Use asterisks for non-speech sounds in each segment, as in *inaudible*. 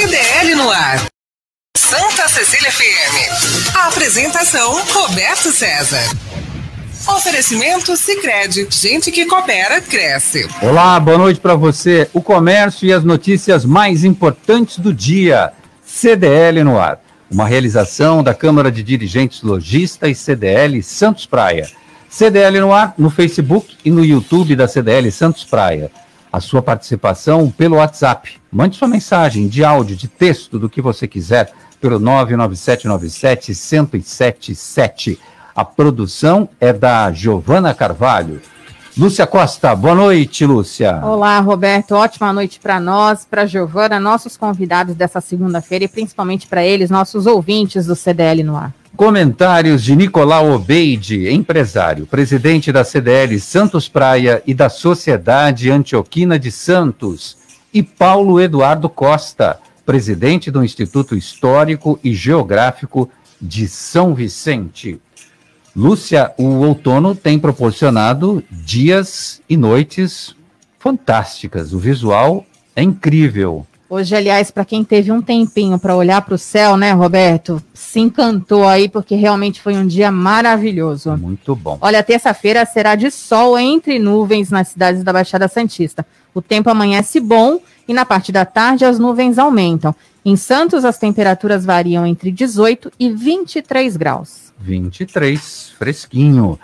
CDL no ar. Santa Cecília FM. A apresentação Roberto César. Oferecimento Sicredi. Gente que coopera cresce. Olá, boa noite para você. O comércio e as notícias mais importantes do dia. CDL no ar. Uma realização da Câmara de Dirigentes Logista e CDL Santos Praia. CDL no ar no Facebook e no YouTube da CDL Santos Praia a sua participação pelo WhatsApp. Mande sua mensagem de áudio, de texto, do que você quiser, pelo 99797-1077. A produção é da Giovana Carvalho. Lúcia Costa, boa noite, Lúcia. Olá, Roberto. Ótima noite para nós, para Giovana, nossos convidados dessa segunda-feira e principalmente para eles, nossos ouvintes do CDL no ar. Comentários de Nicolau Obeide, empresário, presidente da CDL Santos Praia e da Sociedade Antioquina de Santos, e Paulo Eduardo Costa, presidente do Instituto Histórico e Geográfico de São Vicente. Lúcia, o outono tem proporcionado dias e noites fantásticas. O visual é incrível. Hoje, aliás, para quem teve um tempinho para olhar para o céu, né, Roberto, se encantou aí porque realmente foi um dia maravilhoso. Muito bom. Olha, terça-feira será de sol entre nuvens nas cidades da Baixada Santista. O tempo amanhece bom e na parte da tarde as nuvens aumentam. Em Santos, as temperaturas variam entre 18 e 23 graus. 23, fresquinho.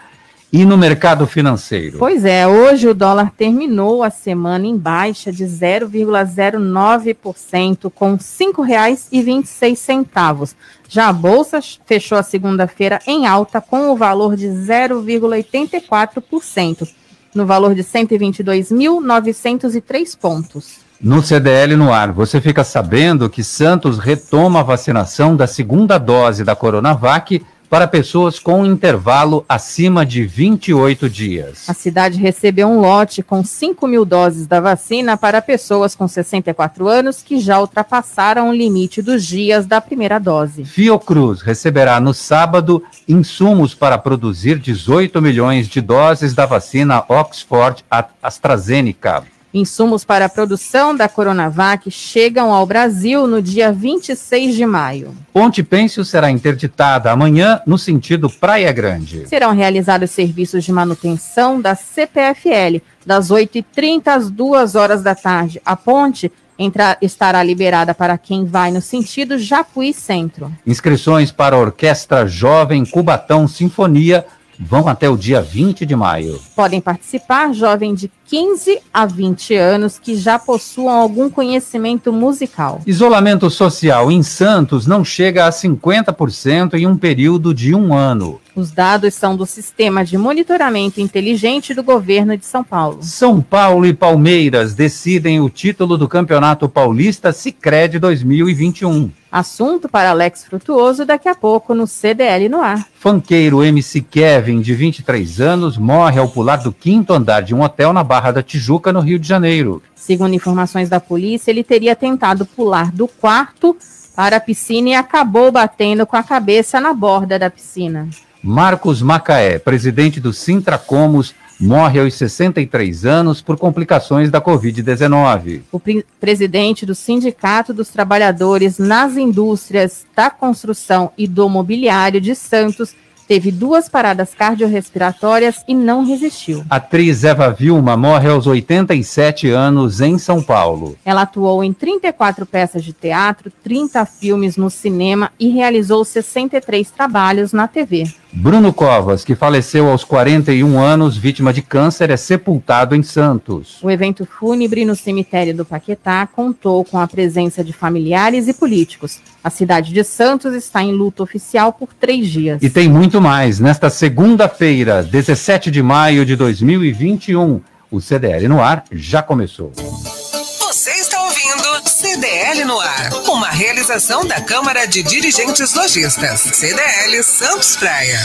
E no mercado financeiro? Pois é, hoje o dólar terminou a semana em baixa de 0,09%, com R$ 5,26. Já a bolsa fechou a segunda-feira em alta com o valor de 0,84%, no valor de 122.903 pontos. No CDL no ar, você fica sabendo que Santos retoma a vacinação da segunda dose da Coronavac para pessoas com intervalo acima de 28 dias. A cidade recebeu um lote com 5 mil doses da vacina para pessoas com 64 anos que já ultrapassaram o limite dos dias da primeira dose. Fiocruz receberá no sábado insumos para produzir 18 milhões de doses da vacina Oxford AstraZeneca. Insumos para a produção da Coronavac chegam ao Brasil no dia 26 de maio. Ponte Pêncio será interditada amanhã no sentido Praia Grande. Serão realizados serviços de manutenção da CPFL das 8h30 às 2 horas da tarde. A ponte entra, estará liberada para quem vai no sentido Japuí Centro. Inscrições para a Orquestra Jovem Cubatão Sinfonia vão até o dia 20 de maio. Podem participar jovens de 15 a 20 anos que já possuam algum conhecimento musical. Isolamento social em Santos não chega a 50% em um período de um ano. Os dados são do Sistema de Monitoramento Inteligente do Governo de São Paulo. São Paulo e Palmeiras decidem o título do Campeonato Paulista Sicredi 2021. Assunto para Alex Frutuoso daqui a pouco no CDL no ar. Fanqueiro MC Kevin, de 23 anos, morre ao pular do quinto andar de um hotel na Barra da Tijuca, no Rio de Janeiro. Segundo informações da polícia, ele teria tentado pular do quarto para a piscina e acabou batendo com a cabeça na borda da piscina. Marcos Macaé, presidente do Sintracomos, morre aos 63 anos por complicações da Covid-19. O pre presidente do Sindicato dos Trabalhadores nas Indústrias da Construção e do Mobiliário de Santos teve duas paradas cardiorrespiratórias e não resistiu. atriz Eva Vilma morre aos 87 anos em São Paulo. Ela atuou em 34 peças de teatro, 30 filmes no cinema e realizou 63 trabalhos na TV. Bruno Covas, que faleceu aos 41 anos, vítima de câncer, é sepultado em Santos. O evento fúnebre no cemitério do Paquetá contou com a presença de familiares e políticos. A cidade de Santos está em luto oficial por três dias. E tem muito mais. Nesta segunda-feira, 17 de maio de 2021, o CDL no ar já começou. Você está ouvindo CDL no ar, uma realização da Câmara de Dirigentes Lojistas, CDL Santos Praia.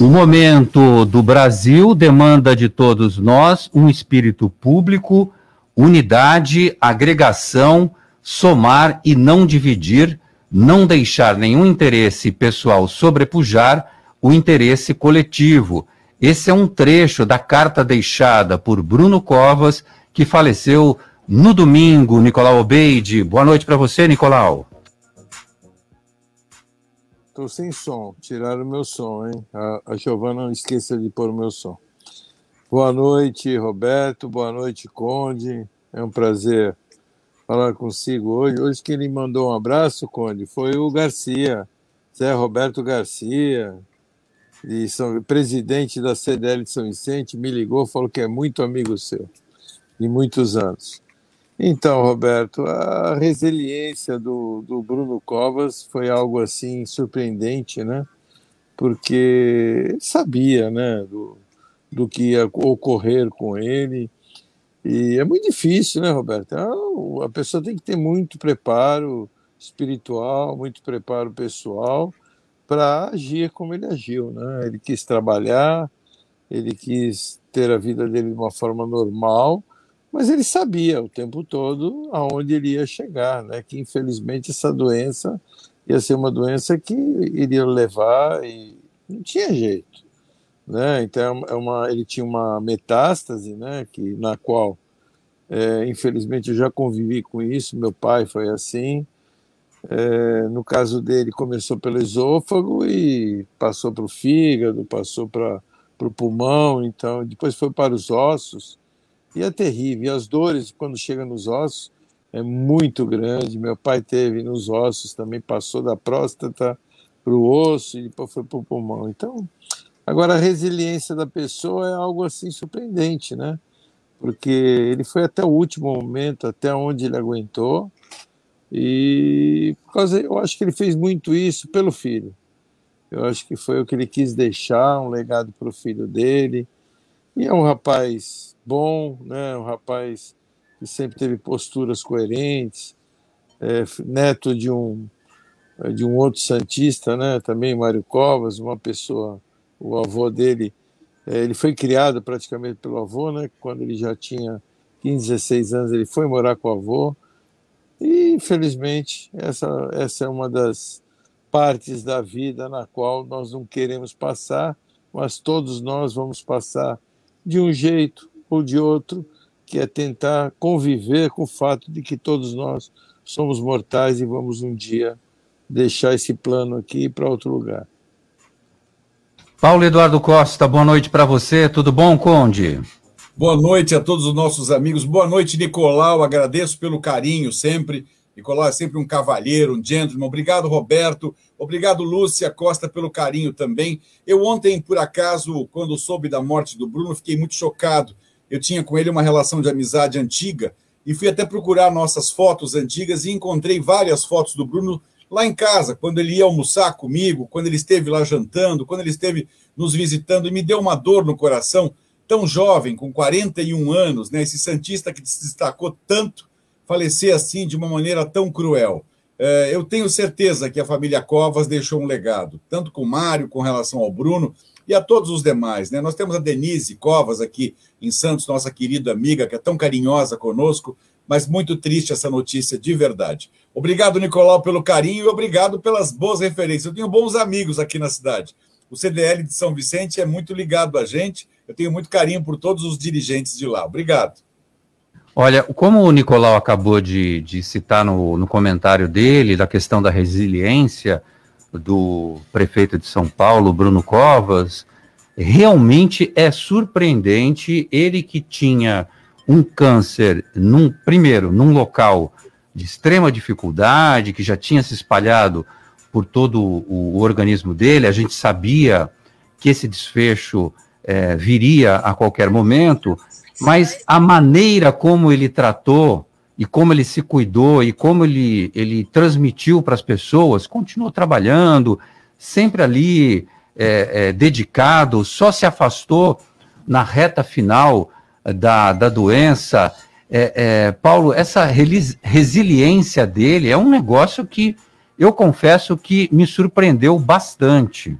O momento do Brasil demanda de todos nós um espírito público, unidade, agregação, somar e não dividir, não deixar nenhum interesse pessoal sobrepujar o interesse coletivo. Esse é um trecho da carta deixada por Bruno Covas, que faleceu no domingo, Nicolau Obeide. Boa noite para você, Nicolau. Estou sem som, tiraram o meu som, hein? A, a Giovana não esqueça de pôr o meu som. Boa noite, Roberto. Boa noite, Conde. É um prazer falar consigo hoje. Hoje que ele mandou um abraço, Conde, foi o Garcia, Zé Roberto Garcia, de São, presidente da CDL de São Vicente, me ligou, falou que é muito amigo seu, de muitos anos. Então, Roberto, a resiliência do, do Bruno Covas foi algo assim surpreendente, né? Porque sabia, né, do, do que ia ocorrer com ele. E é muito difícil, né, Roberto? Então, a pessoa tem que ter muito preparo espiritual, muito preparo pessoal para agir como ele agiu, né? Ele quis trabalhar, ele quis ter a vida dele de uma forma normal, mas ele sabia o tempo todo aonde ele ia chegar, né? Que infelizmente essa doença ia ser uma doença que iria levar e não tinha jeito né? Então é uma, ele tinha uma metástase, né? Que na qual, é, infelizmente, eu já convivi com isso. Meu pai foi assim. É, no caso dele, começou pelo esôfago e passou para o fígado, passou para o pulmão, então depois foi para os ossos. E é terrível. E as dores, quando chega nos ossos, é muito grande. Meu pai teve nos ossos também, passou da próstata para o osso e depois foi para o pulmão. Então, Agora, a resiliência da pessoa é algo assim surpreendente, né? Porque ele foi até o último momento, até onde ele aguentou, e por causa, eu acho que ele fez muito isso pelo filho. Eu acho que foi o que ele quis deixar, um legado para o filho dele. E é um rapaz bom, né? Um rapaz que sempre teve posturas coerentes, é, neto de um de um outro santista, né? Também Mário Covas, uma pessoa o avô dele, é, ele foi criado praticamente pelo avô, né? Quando ele já tinha 15, 16 anos, ele foi morar com o avô. E, infelizmente, essa, essa é uma das partes da vida na qual nós não queremos passar, mas todos nós vamos passar de um jeito ou de outro, que é tentar conviver com o fato de que todos nós somos mortais e vamos um dia deixar esse plano aqui para outro lugar. Paulo Eduardo Costa, boa noite para você. Tudo bom, Conde? Boa noite a todos os nossos amigos. Boa noite, Nicolau. Agradeço pelo carinho sempre. Nicolau é sempre um cavalheiro, um gentleman. Obrigado, Roberto. Obrigado, Lúcia Costa, pelo carinho também. Eu ontem, por acaso, quando soube da morte do Bruno, fiquei muito chocado. Eu tinha com ele uma relação de amizade antiga e fui até procurar nossas fotos antigas e encontrei várias fotos do Bruno lá em casa, quando ele ia almoçar comigo, quando ele esteve lá jantando, quando ele esteve nos visitando, e me deu uma dor no coração, tão jovem, com 41 anos, né, esse Santista que se destacou tanto, falecer assim de uma maneira tão cruel. É, eu tenho certeza que a família Covas deixou um legado, tanto com o Mário, com relação ao Bruno e a todos os demais. Né? Nós temos a Denise Covas aqui em Santos, nossa querida amiga, que é tão carinhosa conosco, mas muito triste essa notícia de verdade. Obrigado, Nicolau, pelo carinho e obrigado pelas boas referências. Eu tenho bons amigos aqui na cidade. O CDL de São Vicente é muito ligado a gente. Eu tenho muito carinho por todos os dirigentes de lá. Obrigado. Olha, como o Nicolau acabou de, de citar no, no comentário dele, da questão da resiliência do prefeito de São Paulo, Bruno Covas, realmente é surpreendente ele que tinha um câncer, num, primeiro, num local de extrema dificuldade, que já tinha se espalhado por todo o, o organismo dele, a gente sabia que esse desfecho é, viria a qualquer momento, mas a maneira como ele tratou e como ele se cuidou e como ele, ele transmitiu para as pessoas, continuou trabalhando, sempre ali é, é, dedicado, só se afastou na reta final da, da doença. É, é, Paulo, essa resiliência dele é um negócio que eu confesso que me surpreendeu bastante.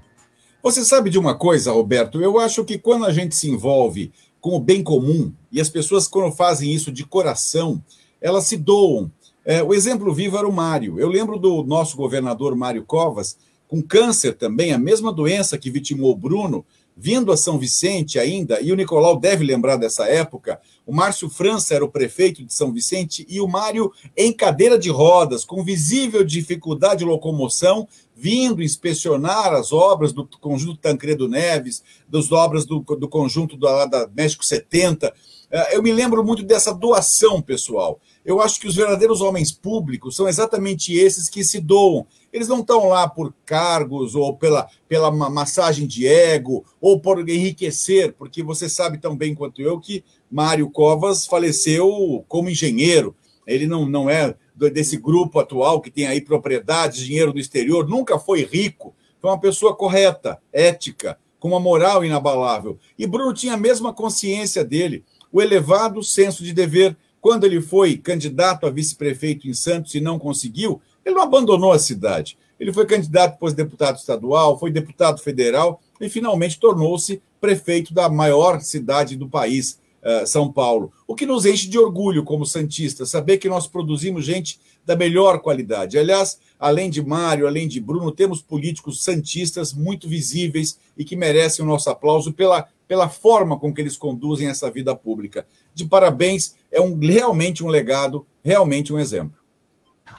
Você sabe de uma coisa, Roberto? Eu acho que quando a gente se envolve com o bem comum, e as pessoas, quando fazem isso de coração, elas se doam. É, o exemplo vivo era o Mário. Eu lembro do nosso governador Mário Covas, com câncer também, a mesma doença que vitimou o Bruno, vindo a São Vicente ainda, e o Nicolau deve lembrar dessa época, o Márcio França era o prefeito de São Vicente e o Mário em cadeira de rodas, com visível dificuldade de locomoção, vindo inspecionar as obras do conjunto Tancredo Neves, das obras do, do conjunto do, da México 70. É, eu me lembro muito dessa doação pessoal. Eu acho que os verdadeiros homens públicos são exatamente esses que se doam. Eles não estão lá por cargos ou pela, pela massagem de ego ou por enriquecer, porque você sabe tão bem quanto eu que Mário Covas faleceu como engenheiro. Ele não, não é desse grupo atual que tem aí propriedades, dinheiro no exterior, nunca foi rico. Foi uma pessoa correta, ética, com uma moral inabalável. E Bruno tinha a mesma consciência dele, o elevado senso de dever quando ele foi candidato a vice-prefeito em Santos e não conseguiu, ele não abandonou a cidade. Ele foi candidato depois deputado estadual, foi deputado federal e finalmente tornou-se prefeito da maior cidade do país, eh, São Paulo. O que nos enche de orgulho como Santista, saber que nós produzimos gente da melhor qualidade. Aliás, além de Mário, além de Bruno, temos políticos santistas muito visíveis e que merecem o nosso aplauso pela, pela forma com que eles conduzem essa vida pública. De parabéns, é um, realmente um legado, realmente um exemplo.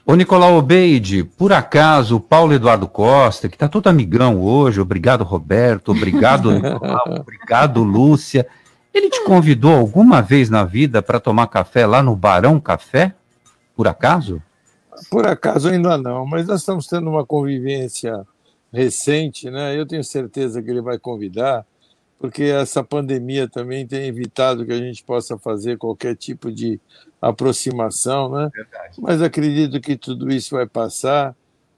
Ô Nicolau Obeide, por acaso o Paulo Eduardo Costa, que está todo amigão hoje, obrigado Roberto, obrigado *laughs* Nicolau, obrigado Lúcia, ele te convidou alguma vez na vida para tomar café lá no Barão Café? Por acaso? Por acaso ainda não, mas nós estamos tendo uma convivência recente, né? Eu tenho certeza que ele vai convidar, porque essa pandemia também tem evitado que a gente possa fazer qualquer tipo de aproximação, né? Verdade. Mas acredito que tudo isso vai passar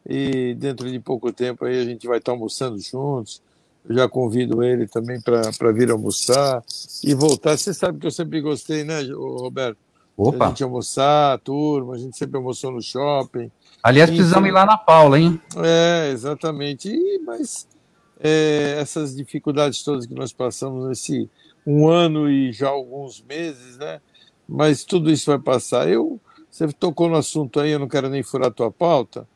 e dentro de pouco tempo aí a gente vai estar almoçando juntos. Eu já convido ele também para vir almoçar e voltar. Você sabe que eu sempre gostei, né, Roberto? Opa. A gente almoçar, a turma, a gente sempre almoçou no shopping. Aliás, precisamos ir lá na Paula, hein? É, exatamente. E, mas é, essas dificuldades todas que nós passamos nesse um ano e já alguns meses, né? Mas tudo isso vai passar. Eu, você tocou no assunto aí, eu não quero nem furar a tua pauta,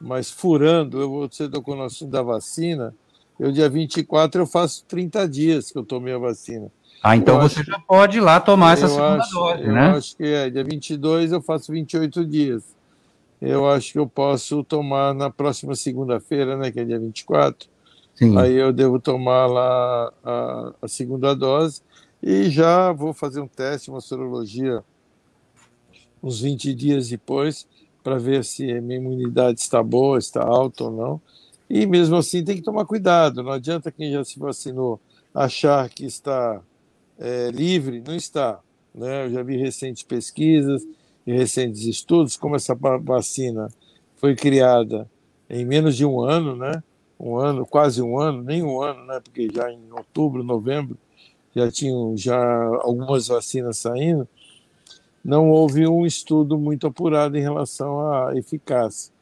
mas furando, eu, você tocou no assunto da vacina. Eu, dia 24, eu faço 30 dias que eu tomei a vacina. Ah, então eu você acho, já pode ir lá tomar essa segunda acho, dose, eu né? Eu acho que é. Dia 22 eu faço 28 dias. Eu acho que eu posso tomar na próxima segunda-feira, né, que é dia 24. Sim. Aí eu devo tomar lá a, a, segunda dose e já vou fazer um teste, uma sorologia, uns 20 dias depois, para ver se a minha imunidade está boa, está alta ou não. E mesmo assim tem que tomar cuidado, não adianta quem já se vacinou achar que está é, livre, não está. Né? Eu já vi recentes pesquisas e recentes estudos, como essa vacina foi criada em menos de um ano, né? Um ano, quase um ano, nem um ano, né? Porque já em outubro, novembro, já tinham já algumas vacinas saindo, não houve um estudo muito apurado em relação à eficácia.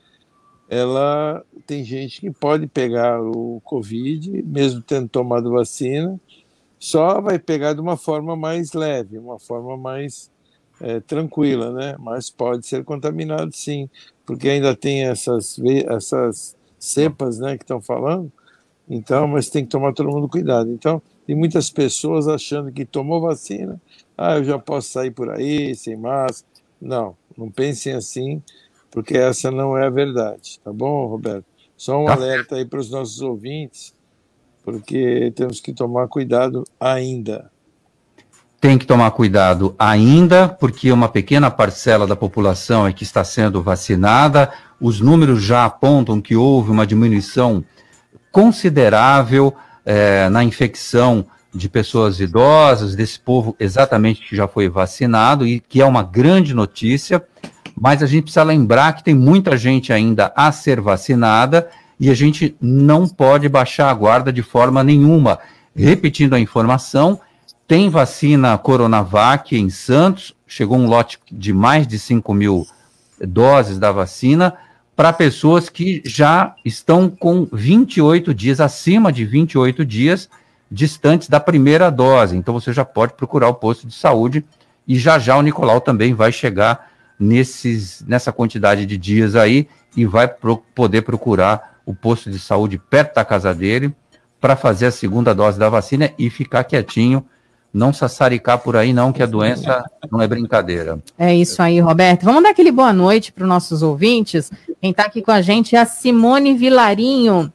Ela tem gente que pode pegar o Covid, mesmo tendo tomado vacina, só vai pegar de uma forma mais leve, uma forma mais é, tranquila, né? Mas pode ser contaminado sim, porque ainda tem essas, essas cepas, né, que estão falando. Então, mas tem que tomar todo mundo cuidado. Então, tem muitas pessoas achando que tomou vacina, ah, eu já posso sair por aí sem máscara. Não, não pensem assim, porque essa não é a verdade, tá bom, Roberto? Só um tá. alerta aí para os nossos ouvintes, porque temos que tomar cuidado ainda. Tem que tomar cuidado ainda, porque uma pequena parcela da população é que está sendo vacinada, os números já apontam que houve uma diminuição considerável é, na infecção de pessoas idosas, desse povo exatamente que já foi vacinado, e que é uma grande notícia, mas a gente precisa lembrar que tem muita gente ainda a ser vacinada e a gente não pode baixar a guarda de forma nenhuma. Repetindo a informação, tem vacina Coronavac em Santos, chegou um lote de mais de 5 mil doses da vacina, para pessoas que já estão com 28 dias, acima de 28 dias, distantes da primeira dose. Então você já pode procurar o posto de saúde e já já o Nicolau também vai chegar nesses, nessa quantidade de dias aí e vai pro, poder procurar o posto de saúde perto da casa dele para fazer a segunda dose da vacina e ficar quietinho, não sassaricar por aí não, que a doença não é brincadeira. É isso aí, Roberto. Vamos dar aquele boa noite para os nossos ouvintes. Quem está aqui com a gente é a Simone Vilarinho.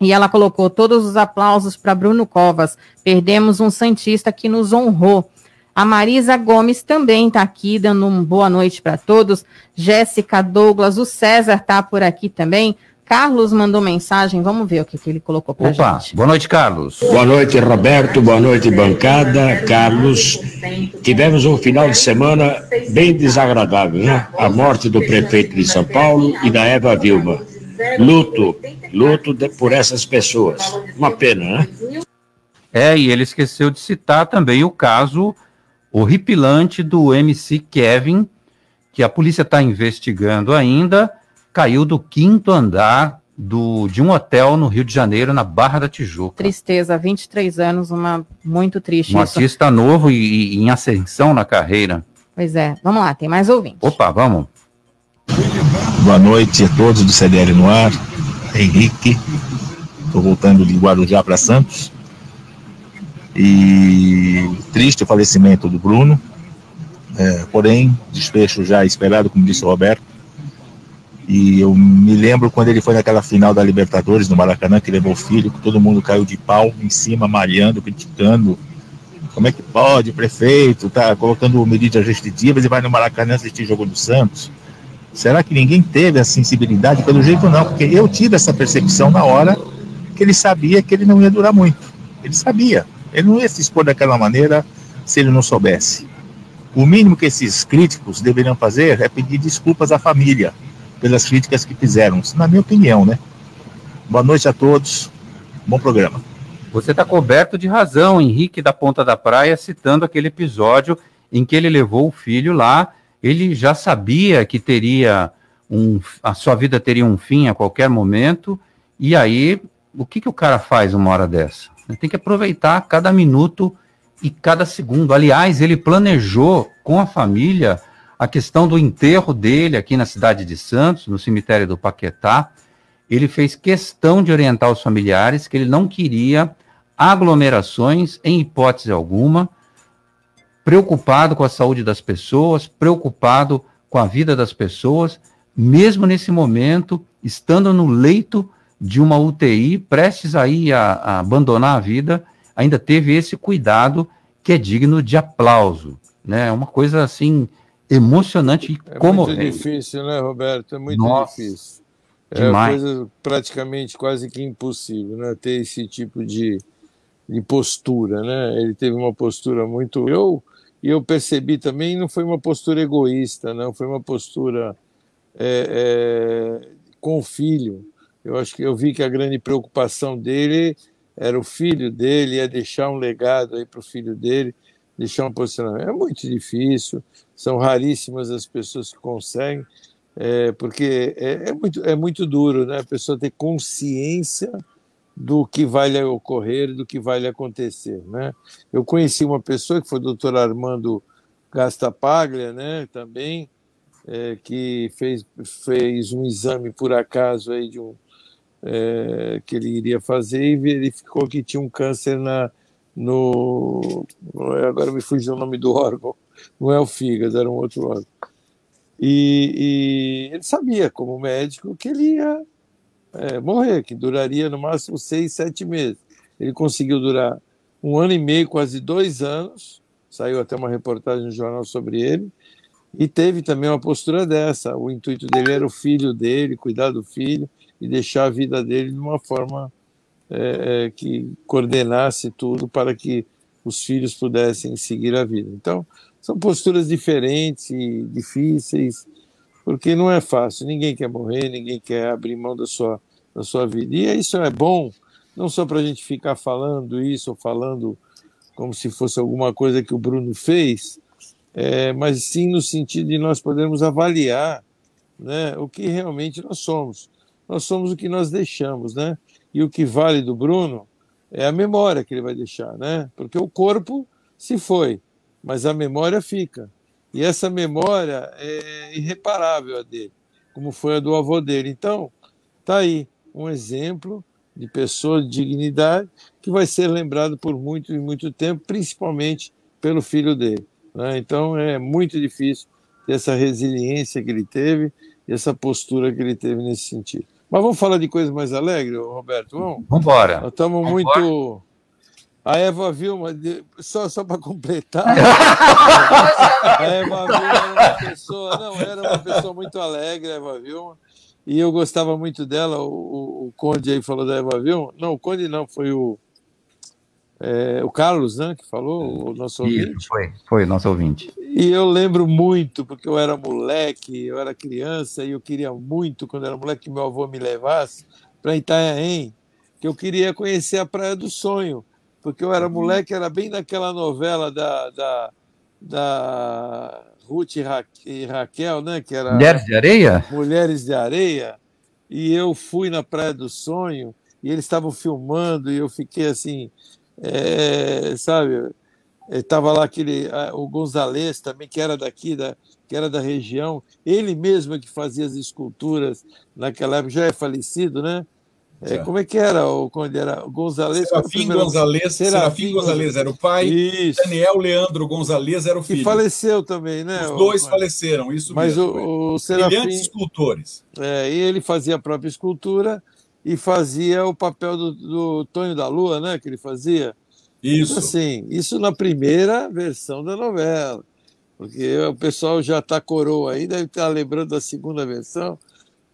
E ela colocou todos os aplausos para Bruno Covas. Perdemos um Santista que nos honrou. A Marisa Gomes também está aqui, dando uma boa noite para todos. Jéssica Douglas, o César está por aqui também. Carlos mandou mensagem, vamos ver o que, que ele colocou para Opa, gente. boa noite, Carlos. Boa noite, Roberto. Boa noite, bancada. Carlos. Tivemos um final de semana bem desagradável, né? A morte do prefeito de São Paulo e da Eva Vilma. Luto, luto de, por essas pessoas. Uma pena, né? É, e ele esqueceu de citar também o caso horripilante do MC Kevin, que a polícia está investigando ainda, caiu do quinto andar do, de um hotel no Rio de Janeiro, na Barra da Tijuca. Tristeza, 23 anos, uma muito triste Um isso. artista novo e, e em ascensão na carreira. Pois é, vamos lá, tem mais ouvinte. Opa, vamos. Boa noite a todos do CDL no ar. Henrique. Estou voltando de Guarujá para Santos. E triste o falecimento do Bruno. É, porém, desfecho já esperado, como disse o Roberto. E eu me lembro quando ele foi naquela final da Libertadores no Maracanã, que levou o filho, que todo mundo caiu de pau em cima, malhando, criticando. Como é que pode, prefeito, tá colocando medidas restritivas e vai no Maracanã assistir jogo do Santos? Será que ninguém teve a sensibilidade? Pelo jeito não, porque eu tive essa percepção na hora que ele sabia que ele não ia durar muito. Ele sabia. Ele não ia se expor daquela maneira se ele não soubesse. O mínimo que esses críticos deveriam fazer é pedir desculpas à família pelas críticas que fizeram, na minha opinião, né? Boa noite a todos. Bom programa. Você está coberto de razão, Henrique da Ponta da Praia, citando aquele episódio em que ele levou o filho lá. Ele já sabia que teria um, a sua vida teria um fim a qualquer momento. E aí, o que, que o cara faz uma hora dessa? Ele tem que aproveitar cada minuto e cada segundo. Aliás, ele planejou com a família a questão do enterro dele aqui na cidade de Santos, no cemitério do Paquetá. Ele fez questão de orientar os familiares que ele não queria aglomerações em hipótese alguma, preocupado com a saúde das pessoas, preocupado com a vida das pessoas, mesmo nesse momento, estando no leito de uma UTI, prestes aí a, a abandonar a vida, ainda teve esse cuidado que é digno de aplauso, né? É uma coisa assim emocionante e É muito difícil, né, Roberto? É muito Nossa, difícil. É demais. coisa praticamente quase que impossível, né? Ter esse tipo de, de postura, né? Ele teve uma postura muito. Eu e eu percebi também não foi uma postura egoísta, não foi uma postura é, é, com o filho. Eu acho que eu vi que a grande preocupação dele era o filho dele, é deixar um legado aí para o filho dele, deixar um posicionamento. É muito difícil, são raríssimas as pessoas que conseguem, é, porque é, é muito, é muito duro, né? A pessoa ter consciência do que vai lhe ocorrer, do que vai lhe acontecer, né? Eu conheci uma pessoa que foi o doutor Armando Gastapaglia, né? Também é, que fez, fez um exame por acaso aí de um é, que ele iria fazer e verificou que tinha um câncer na no agora me fugiu o nome do órgão. Não é o fígado era um outro órgão. E, e ele sabia como médico que ele ia é, morrer que duraria no máximo seis sete meses. Ele conseguiu durar um ano e meio quase dois anos. Saiu até uma reportagem no jornal sobre ele. E teve também uma postura dessa. O intuito dele era o filho dele cuidar do filho e deixar a vida dele de uma forma é, que coordenasse tudo para que os filhos pudessem seguir a vida. Então, são posturas diferentes e difíceis, porque não é fácil. Ninguém quer morrer, ninguém quer abrir mão da sua, da sua vida. E isso é bom, não só para a gente ficar falando isso ou falando como se fosse alguma coisa que o Bruno fez, é, mas sim no sentido de nós podermos avaliar né, o que realmente nós somos nós somos o que nós deixamos, né? E o que vale do Bruno é a memória que ele vai deixar, né? Porque o corpo se foi, mas a memória fica. E essa memória é irreparável a dele, como foi a do avô dele. Então, tá aí um exemplo de pessoa de dignidade, que vai ser lembrado por muito e muito tempo, principalmente pelo filho dele. Né? Então é muito difícil essa resiliência que ele teve e essa postura que ele teve nesse sentido. Mas vamos falar de coisas mais alegres, Roberto? Vamos? Vamos embora. Nós estamos muito. A Eva Vilma, só, só para completar, *laughs* a Eva Vilma era uma pessoa, não, era uma pessoa muito alegre, a Eva Vilma, e eu gostava muito dela. O, o, o Conde aí falou da Eva Vilma. Não, o Conde não, foi o, é, o Carlos, né, que falou, o nosso ouvinte. Isso, foi, foi o nosso ouvinte. E eu lembro muito, porque eu era moleque, eu era criança, e eu queria muito, quando era moleque, que meu avô me levasse para Itanhaém, que eu queria conhecer a Praia do Sonho, porque eu era moleque, era bem naquela novela da, da, da Ruth e Raquel, né, que era... Mulheres de Areia? Mulheres de Areia, e eu fui na Praia do Sonho, e eles estavam filmando, e eu fiquei assim é, sabe? Estava lá aquele, o Gonzalez também, que era daqui, da, que era da região, ele mesmo é que fazia as esculturas naquela época, já é falecido, né? É, como é que era o quando era o Gonzalez? Serafim primeiro... Gonzalez, Serafim, Serafim Gonzalez era o pai, isso. Daniel Leandro Gonzalez era o filho. E faleceu também, né? Os dois o... faleceram, isso Mas mesmo. Mas o, o Serafim... Brilhantes escultores. É, e ele fazia a própria escultura e fazia o papel do, do Tonho da Lua, né? Que ele fazia. Isso. Assim, isso na primeira versão da novela. Porque o pessoal já está coroa aí, deve estar lembrando da segunda versão,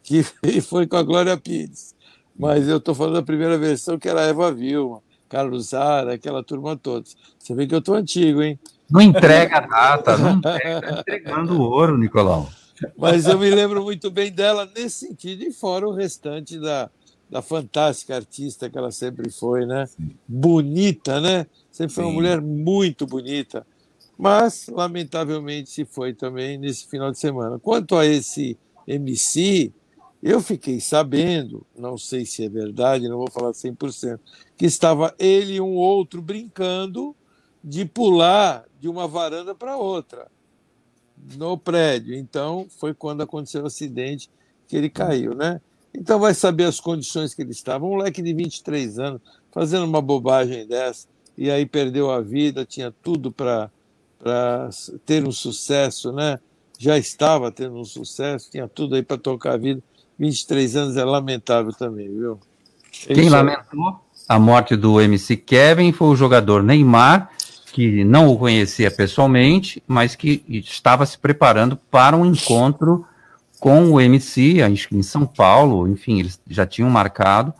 que *laughs* foi com a Glória Pires. Mas eu estou falando da primeira versão, que era a Eva Vilma, Carlos Zara, aquela turma toda. Você vê que eu estou antigo, hein? Não entrega a data, não entrega, tá entregando o ouro, Nicolau. Mas eu me lembro muito bem dela nesse sentido, e fora o restante da, da fantástica artista que ela sempre foi, né? Sim. Bonita, né? Sempre foi Sim. uma mulher muito bonita. Mas, lamentavelmente, se foi também nesse final de semana. Quanto a esse MC, eu fiquei sabendo, não sei se é verdade, não vou falar 100%, que estava ele e um outro brincando de pular de uma varanda para outra no prédio. Então, foi quando aconteceu o acidente que ele caiu, né? Então vai saber as condições que ele estava. Um moleque de 23 anos fazendo uma bobagem dessa e aí perdeu a vida, tinha tudo para ter um sucesso, né? Já estava tendo um sucesso, tinha tudo aí para tocar a vida. 23 anos é lamentável também, viu? Quem lamentou a morte do MC Kevin foi o jogador Neymar, que não o conhecia pessoalmente, mas que estava se preparando para um encontro com o MC, em São Paulo, enfim, eles já tinham marcado,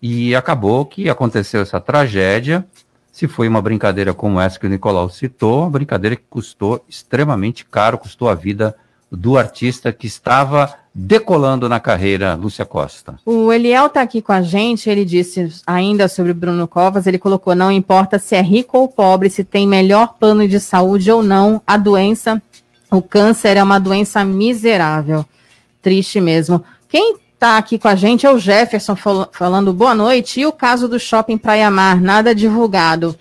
e acabou que aconteceu essa tragédia. Se foi uma brincadeira como essa que o Nicolau citou, uma brincadeira que custou extremamente caro, custou a vida do artista que estava decolando na carreira, Lúcia Costa. O Eliel está aqui com a gente, ele disse ainda sobre Bruno Covas, ele colocou, não importa se é rico ou pobre, se tem melhor plano de saúde ou não, a doença, o câncer é uma doença miserável triste mesmo. Quem está aqui com a gente é o Jefferson fal falando boa noite. E o caso do shopping Praia Mar, nada divulgado.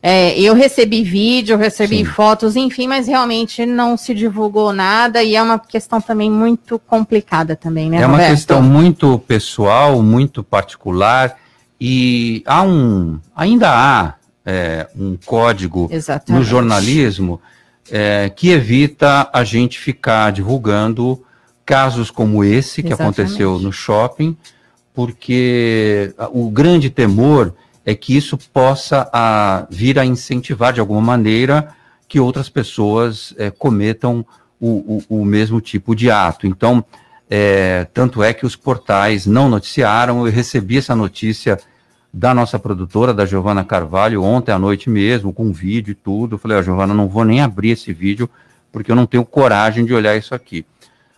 É, eu recebi vídeo, recebi Sim. fotos, enfim, mas realmente não se divulgou nada e é uma questão também muito complicada também, né? É uma Roberto? questão muito pessoal, muito particular e há um, ainda há é, um código Exatamente. no jornalismo é, que evita a gente ficar divulgando casos como esse que Exatamente. aconteceu no shopping, porque o grande temor é que isso possa a, vir a incentivar de alguma maneira que outras pessoas é, cometam o, o, o, mesmo tipo de ato. Então, é, tanto é que os portais não noticiaram, eu recebi essa notícia da nossa produtora, da Giovana Carvalho, ontem à noite mesmo, com vídeo e tudo. Eu falei, ó, oh, Giovana, não vou nem abrir esse vídeo, porque eu não tenho coragem de olhar isso aqui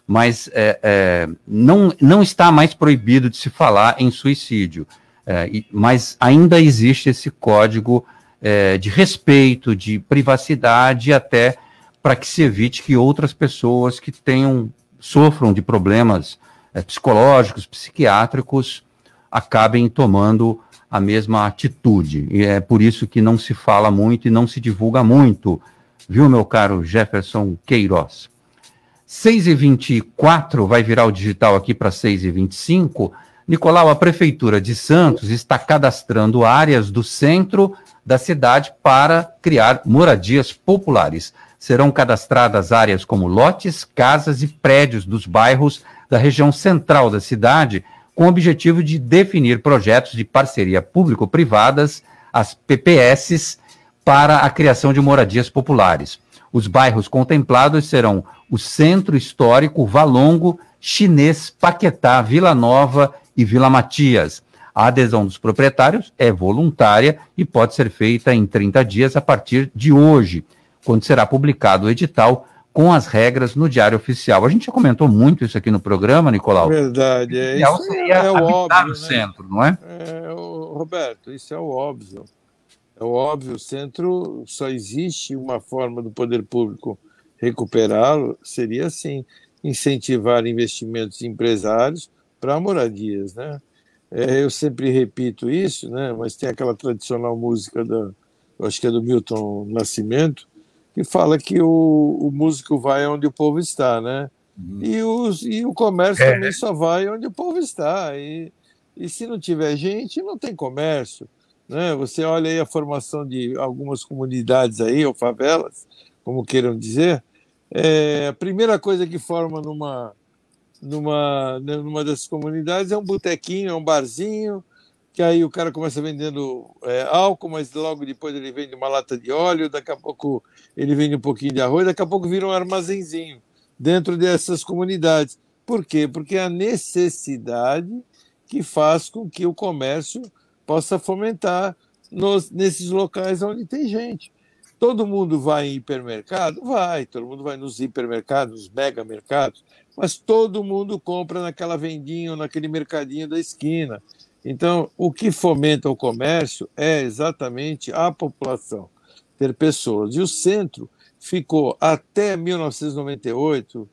mas é, é, não, não está mais proibido de se falar em suicídio, é, e, mas ainda existe esse código é, de respeito, de privacidade, até para que se evite que outras pessoas que tenham sofram de problemas é, psicológicos, psiquiátricos, acabem tomando a mesma atitude. E é por isso que não se fala muito e não se divulga muito, viu, meu caro Jefferson Queiroz? 6 e 24 vai virar o digital aqui para 6 e 25 Nicolau, a Prefeitura de Santos está cadastrando áreas do centro da cidade para criar moradias populares. Serão cadastradas áreas como lotes, casas e prédios dos bairros da região central da cidade, com o objetivo de definir projetos de parceria público-privadas, as PPS, para a criação de moradias populares. Os bairros contemplados serão o Centro Histórico, Valongo, Chinês, Paquetá, Vila Nova e Vila Matias. A adesão dos proprietários é voluntária e pode ser feita em 30 dias a partir de hoje, quando será publicado o edital com as regras no Diário Oficial. A gente já comentou muito isso aqui no programa, Nicolau. Verdade. É, isso seria é, o óbvio. No né? centro, não é? é Roberto, isso é o óbvio. É o óbvio, o centro só existe uma forma do poder público recuperá-lo, seria assim, incentivar investimentos empresários para moradias, né? É, eu sempre repito isso, né? Mas tem aquela tradicional música da, acho que é do Milton Nascimento, que fala que o, o músico vai onde o povo está, né? Uhum. E, os, e o comércio é. também só vai onde o povo está. E, e se não tiver gente, não tem comércio. Né? Você olha aí a formação de algumas comunidades aí, ou favelas, como queiram dizer, é, a primeira coisa que forma numa, numa, numa dessas comunidades é um botequinho, é um barzinho, que aí o cara começa vendendo é, álcool, mas logo depois ele vende uma lata de óleo, daqui a pouco ele vende um pouquinho de arroz, daqui a pouco vira um armazenzinho dentro dessas comunidades. Por quê? Porque é a necessidade que faz com que o comércio possa fomentar nos, nesses locais onde tem gente. Todo mundo vai em hipermercado? Vai, todo mundo vai nos hipermercados, nos mega mercados, mas todo mundo compra naquela vendinha ou naquele mercadinho da esquina. Então, o que fomenta o comércio é exatamente a população, ter pessoas. E o centro ficou até 1998,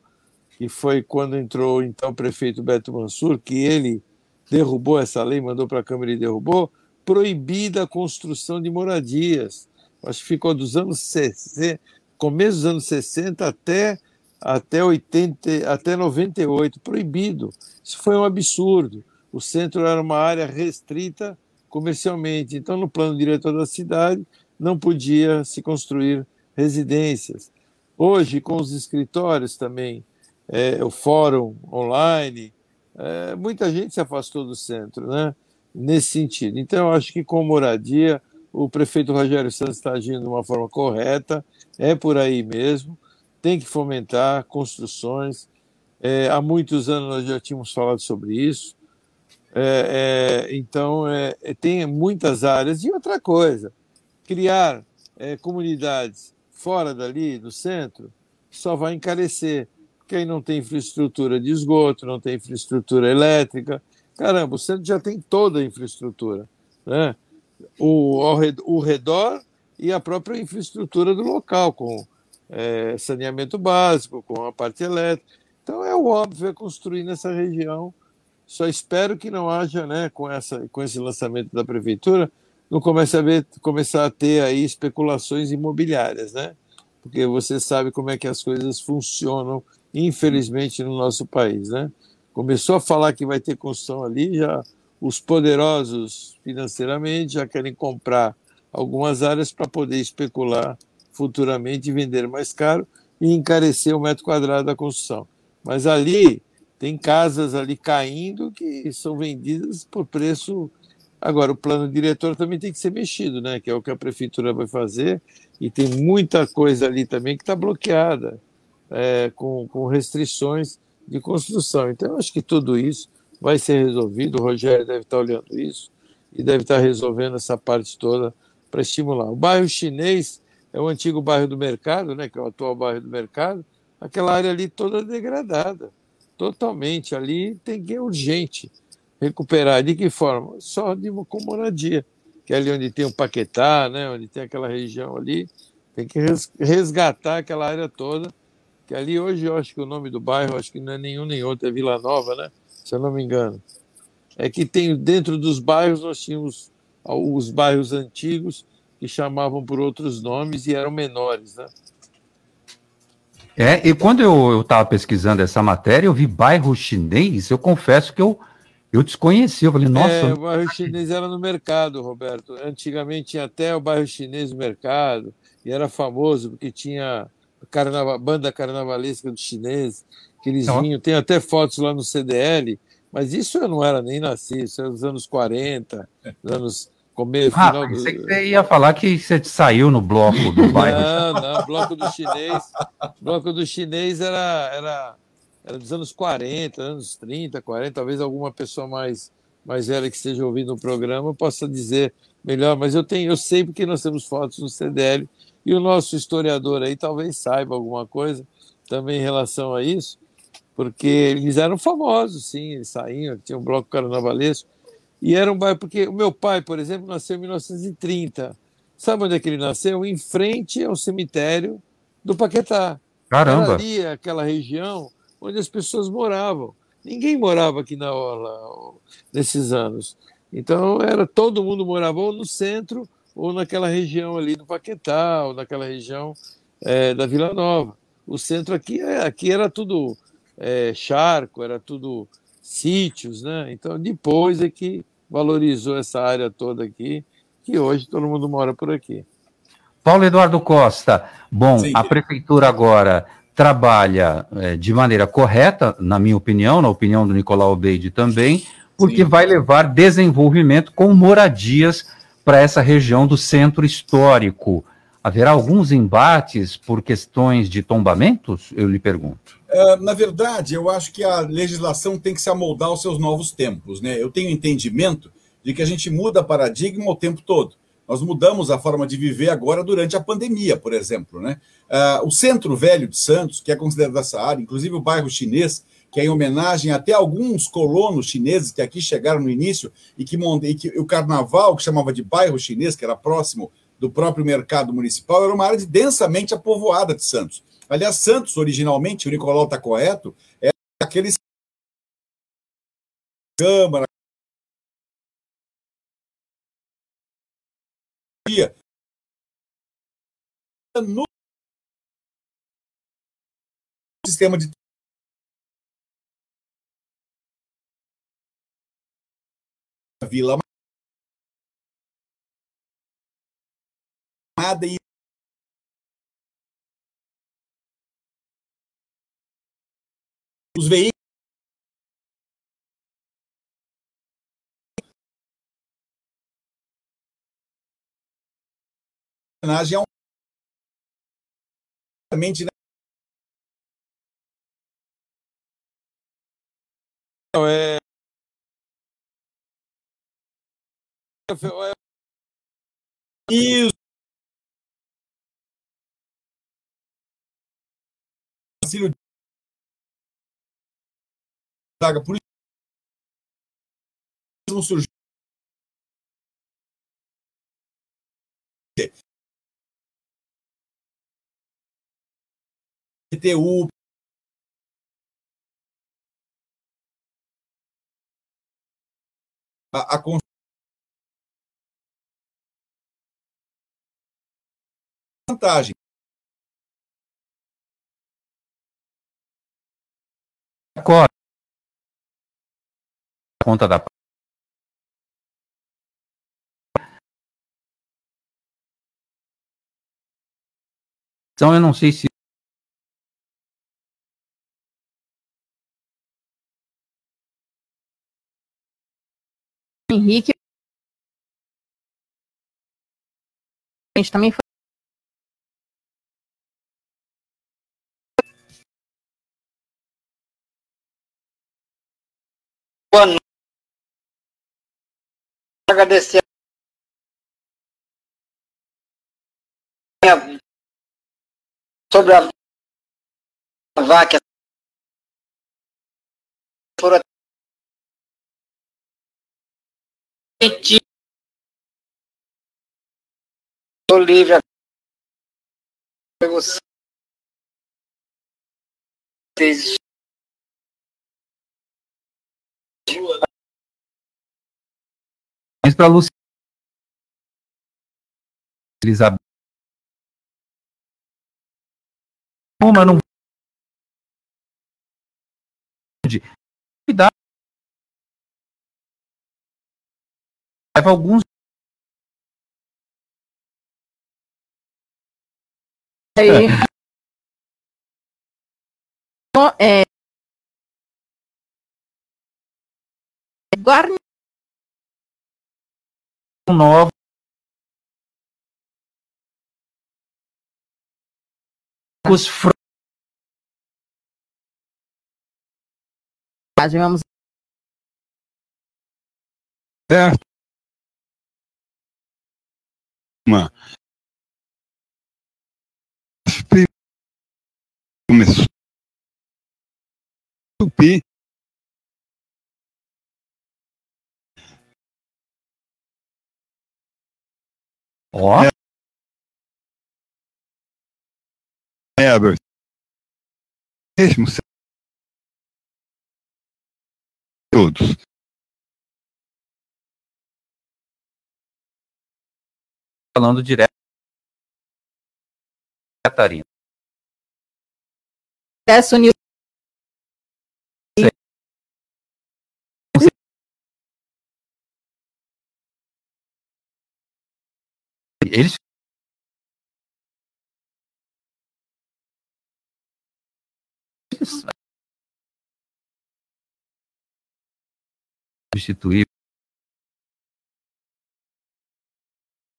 que foi quando entrou então o prefeito Beto Mansur, que ele derrubou essa lei, mandou para a Câmara e derrubou, proibida a construção de moradias. Acho que ficou dos anos 60, começo dos anos 60 até até 80, até 98, proibido. Isso foi um absurdo. O centro era uma área restrita comercialmente, então no plano diretor da cidade não podia se construir residências. Hoje, com os escritórios também, é, o fórum online, é, muita gente se afastou do centro, né? Nesse sentido. Então, eu acho que com moradia, o prefeito Rogério Santos está agindo de uma forma correta, é por aí mesmo, tem que fomentar construções. É, há muitos anos nós já tínhamos falado sobre isso. É, é, então, é, é, tem muitas áreas. E outra coisa, criar é, comunidades fora dali, do centro, só vai encarecer porque aí não tem infraestrutura de esgoto, não tem infraestrutura elétrica. Caramba, o centro já tem toda a infraestrutura, né? O, o redor e a própria infraestrutura do local, com é, saneamento básico, com a parte elétrica. Então é óbvio é construir nessa região. Só espero que não haja, né, com, essa, com esse lançamento da prefeitura, não comece a ver, começar a ter aí especulações imobiliárias, né? Porque você sabe como é que as coisas funcionam infelizmente, no nosso país. Né? Começou a falar que vai ter construção ali, já os poderosos financeiramente já querem comprar algumas áreas para poder especular futuramente e vender mais caro e encarecer o metro quadrado da construção. Mas ali tem casas ali caindo que são vendidas por preço. Agora, o plano diretor também tem que ser mexido, né? que é o que a prefeitura vai fazer, e tem muita coisa ali também que está bloqueada é, com, com restrições de construção. Então, eu acho que tudo isso vai ser resolvido. O Rogério deve estar olhando isso e deve estar resolvendo essa parte toda para estimular. O bairro chinês é o antigo bairro do mercado, né, que é o atual bairro do mercado, aquela área ali toda degradada, totalmente. Ali tem que é urgente recuperar. De que forma? Só de uma moradia, que é ali onde tem o Paquetá, né, onde tem aquela região ali, tem que resgatar aquela área toda que ali hoje eu acho que o nome do bairro, acho que não é nenhum nem outro, é Vila Nova, né? Se eu não me engano. É que tem dentro dos bairros nós tínhamos os bairros antigos que chamavam por outros nomes e eram menores, né? É, e quando eu estava pesquisando essa matéria, eu vi bairro chinês, eu confesso que eu, Eu desconheci, eu falei, nossa. É, o bairro chinês era no mercado, Roberto. Antigamente tinha até o bairro chinês no mercado, e era famoso porque tinha carnaval, banda carnavalesca dos chineses, que eles vinham, tem até fotos lá no CDL, mas isso eu não era nem nasci, isso era dos anos 40, dos *laughs* anos começo, Ah, final do... pensei que você ia falar que você saiu no bloco do *laughs* bairro. Não, não, bloco do chinês. Bloco do chinês era, era, era dos anos 40, anos 30, 40, talvez alguma pessoa mais, mais velha que esteja ouvindo o programa possa dizer melhor, mas eu tenho, eu sei porque nós temos fotos no CDL e o nosso historiador aí talvez saiba alguma coisa também em relação a isso, porque eles eram famosos, sim, eles saíam, tinha um bloco carnavalesco, e era um bairro, porque o meu pai, por exemplo, nasceu em 1930. Sabe onde é que ele nasceu? Em frente ao cemitério do Paquetá. Era Caramba. ali, aquela região onde as pessoas moravam. Ninguém morava aqui na Orla nesses anos. Então, era todo mundo morava ou no centro ou naquela região ali do Paquetá, ou naquela região eh, da Vila Nova. O centro aqui, é- aqui era tudo eh, charco, era tudo sítios, né? Então, depois é que valorizou essa área toda aqui, que hoje todo mundo mora por aqui. Paulo Eduardo Costa, bom, Sim. a prefeitura agora trabalha eh, de maneira correta, na minha opinião, na opinião do Nicolau Obeide também, porque Sim. vai levar desenvolvimento com moradias para essa região do centro histórico. Haverá alguns embates por questões de tombamentos? Eu lhe pergunto. Ah, na verdade, eu acho que a legislação tem que se amoldar aos seus novos tempos. Né? Eu tenho entendimento de que a gente muda paradigma o tempo todo. Nós mudamos a forma de viver agora durante a pandemia, por exemplo. Né? Ah, o Centro Velho de Santos, que é considerado essa área, inclusive o bairro chinês, que é em homenagem até a alguns colonos chineses que aqui chegaram no início e que, e que o carnaval, que chamava de bairro chinês, que era próximo do próprio mercado municipal, era uma área de densamente apovoada de Santos. Aliás, Santos, originalmente, o Nicolau está correto, é aqueles câmara. No sistema de Vila Amada e os veículos homenagem a um né? Não, é... Isso. Zaga, por isso surgiu. PTU a, a vantagem. Agora, conta da então eu não sei se Henrique. A gente também foi. Boa noite. Agradecer sobre a vaca. Por Estou livre para para Luciana Elizabeth uma não cuidar leva alguns Aí. É. Guarni fr- Vamos Certo. Uma. Começou. Tupi. Ó, Herbert. Mesmo todos. falando direto. Catarina. Acesso. Eles substituir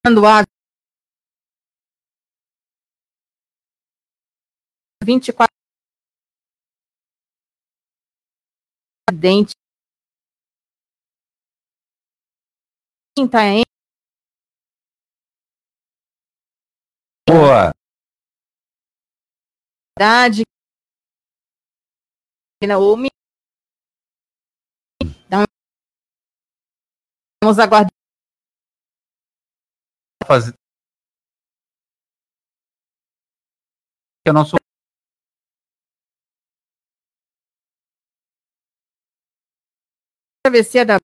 Mando ar. 24 dente. Quinta em boa. me- Então, Vamos aguardar. fazer que é o nosso travessia da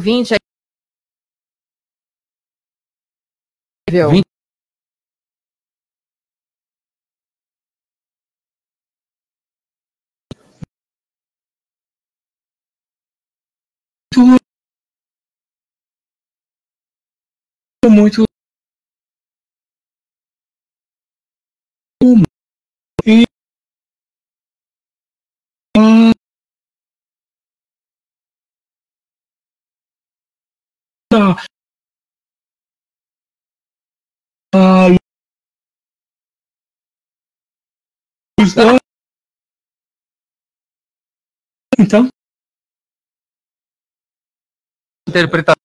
20 viu? 20. Muito e ah, tá. Ah, luz da- então interpretação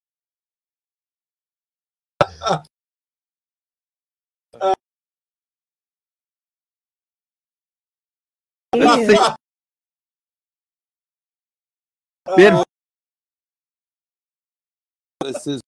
Per- Esses-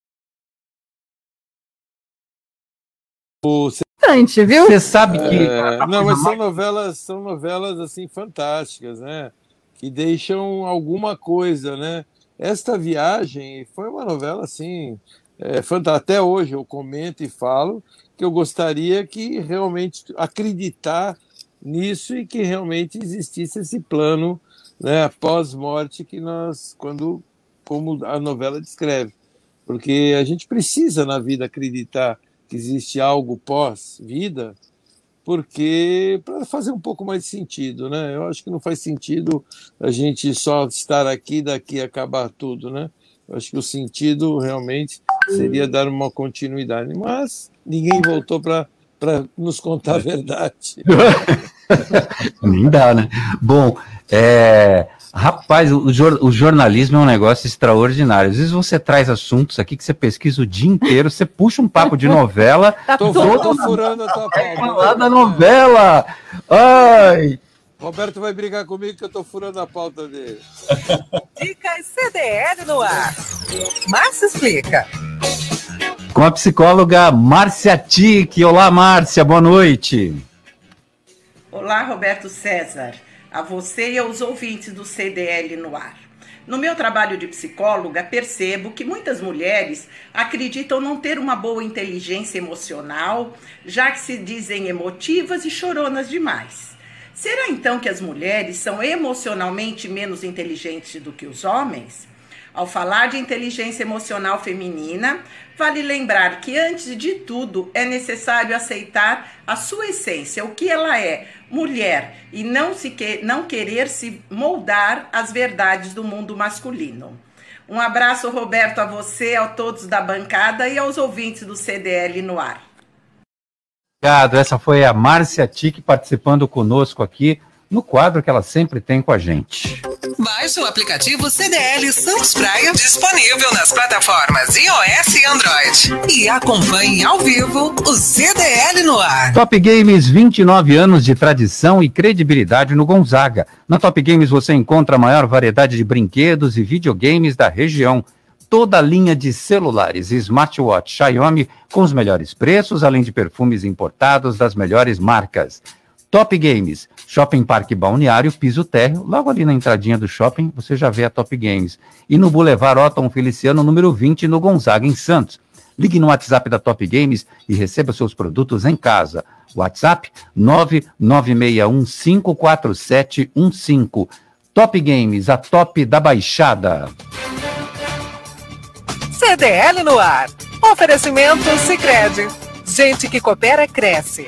O- Bastante, viu? Você sabe que É, não, mas são novelas, são novelas assim fantásticas, né? Que deixam alguma coisa, né? Esta viagem foi uma novela assim, é, fanta- até hoje eu comento e falo que eu gostaria que realmente acreditar nisso e que realmente existisse esse plano, né, após morte que nós, quando como a novela descreve, porque a gente precisa na vida acreditar que existe algo pós-vida, porque para fazer um pouco mais de sentido, né? Eu acho que não faz sentido a gente só estar aqui daqui acabar tudo, né? Eu acho que o sentido realmente seria dar uma continuidade, mas ninguém voltou para para nos contar a verdade. *laughs* Nem dá, né? Bom, é, rapaz, o, o jornalismo é um negócio extraordinário. Às vezes você traz assuntos aqui que você pesquisa o dia inteiro, você puxa um papo de novela, *laughs* Tá Tô, tudo tô furando a tua pauta. falar da novela. Ai! Roberto vai brigar comigo que eu tô furando a pauta dele. Dicas CDL no ar. Márcio explica. Com a psicóloga Márcia Tic. Olá, Márcia, boa noite. Olá, Roberto César, a você e aos ouvintes do CDL no ar. No meu trabalho de psicóloga, percebo que muitas mulheres acreditam não ter uma boa inteligência emocional, já que se dizem emotivas e choronas demais. Será então que as mulheres são emocionalmente menos inteligentes do que os homens? Ao falar de inteligência emocional feminina, vale lembrar que antes de tudo é necessário aceitar a sua essência, o que ela é, mulher, e não se que, não querer se moldar às verdades do mundo masculino. Um abraço, Roberto, a você, a todos da bancada e aos ouvintes do CDL no ar. Obrigado. Essa foi a Márcia Tique participando conosco aqui no quadro que ela sempre tem com a gente. Baixe o aplicativo CDL Santos Praia, disponível nas plataformas iOS e Android. E acompanhe ao vivo o CDL no ar. Top Games, 29 anos de tradição e credibilidade no Gonzaga. Na Top Games você encontra a maior variedade de brinquedos e videogames da região. Toda a linha de celulares e smartwatch Xiaomi com os melhores preços, além de perfumes importados das melhores marcas. Top Games, Shopping Parque Balneário, piso térreo, logo ali na entradinha do shopping, você já vê a Top Games. E no Boulevard Otton Feliciano, número 20, no Gonzaga, em Santos. Ligue no WhatsApp da Top Games e receba seus produtos em casa. WhatsApp 996154715. Top Games, a top da Baixada. CDL no ar. Oferecimento Sicredi. Gente que coopera cresce.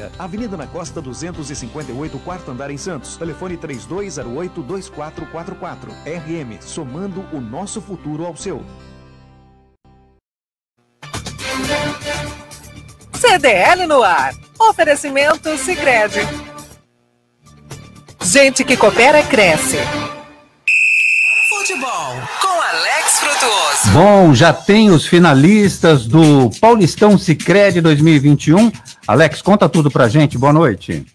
Avenida na Costa 258, quarto andar em Santos. Telefone 3208-2444. RM, somando o nosso futuro ao seu. CDL no ar. Oferecimento Sicredi. Gente que coopera cresce. Futebol com Alex Frutuoso. Bom, já tem os finalistas do Paulistão Sicredi 2021. Alex, conta tudo pra gente. Boa noite.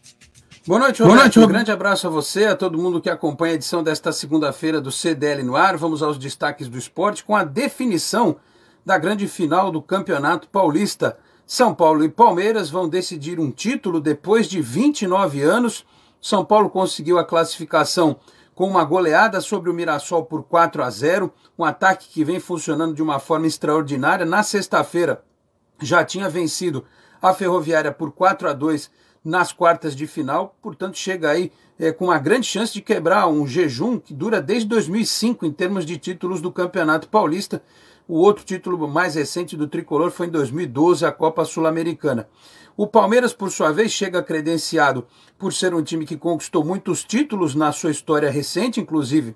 Boa noite, Roberto. Boa noite, Um grande abraço a você, a todo mundo que acompanha a edição desta segunda-feira do CDL no ar. Vamos aos destaques do esporte com a definição da grande final do Campeonato Paulista. São Paulo e Palmeiras vão decidir um título depois de 29 anos. São Paulo conseguiu a classificação com uma goleada sobre o Mirassol por 4 a 0, um ataque que vem funcionando de uma forma extraordinária. Na sexta-feira já tinha vencido a Ferroviária por 4 a 2 nas quartas de final, portanto chega aí é, com uma grande chance de quebrar um jejum que dura desde 2005 em termos de títulos do Campeonato Paulista. O outro título mais recente do tricolor foi em 2012, a Copa Sul-Americana. O Palmeiras, por sua vez, chega credenciado por ser um time que conquistou muitos títulos na sua história recente, inclusive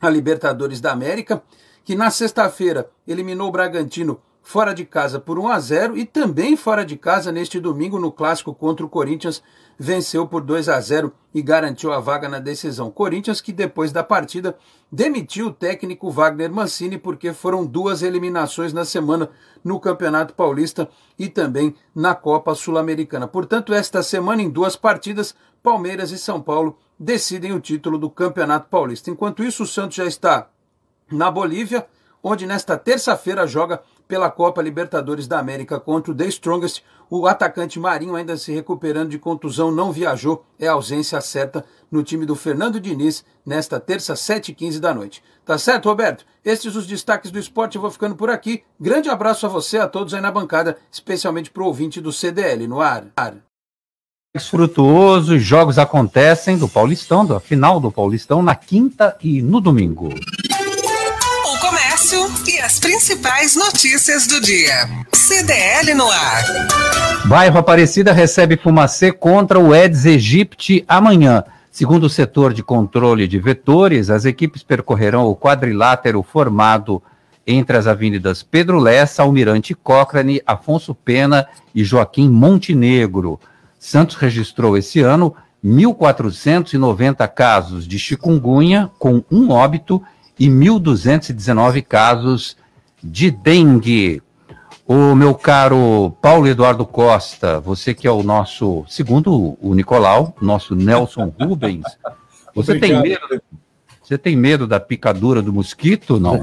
a Libertadores da América, que na sexta-feira eliminou o Bragantino fora de casa por 1 a 0 e também fora de casa neste domingo no clássico contra o Corinthians venceu por 2 a 0 e garantiu a vaga na decisão. Corinthians que depois da partida demitiu o técnico Wagner Mancini porque foram duas eliminações na semana no Campeonato Paulista e também na Copa Sul-Americana. Portanto, esta semana em duas partidas, Palmeiras e São Paulo decidem o título do Campeonato Paulista. Enquanto isso, o Santos já está na Bolívia, onde nesta terça-feira joga pela Copa Libertadores da América contra o The Strongest. O atacante Marinho, ainda se recuperando de contusão, não viajou. É a ausência certa no time do Fernando Diniz nesta terça, 7h15 da noite. Tá certo, Roberto? Estes os destaques do esporte. Eu vou ficando por aqui. Grande abraço a você, a todos aí na bancada, especialmente para o ouvinte do CDL no ar. Frutuoso, jogos acontecem do Paulistão, da final do Paulistão, na quinta e no domingo comércio e as principais notícias do dia. CDL no ar. Bairro Aparecida recebe Fumacê contra o Eds Egypte amanhã. Segundo o setor de controle de vetores, as equipes percorrerão o quadrilátero formado entre as avenidas Pedro Lessa, Almirante Cochrane, Afonso Pena e Joaquim Montenegro. Santos registrou esse ano 1.490 casos de chikungunya, com um óbito, e 1.219 casos de dengue. O meu caro Paulo Eduardo Costa, você que é o nosso, segundo o Nicolau, nosso Nelson Rubens, você tem medo, você tem medo da picadura do mosquito, não? *laughs*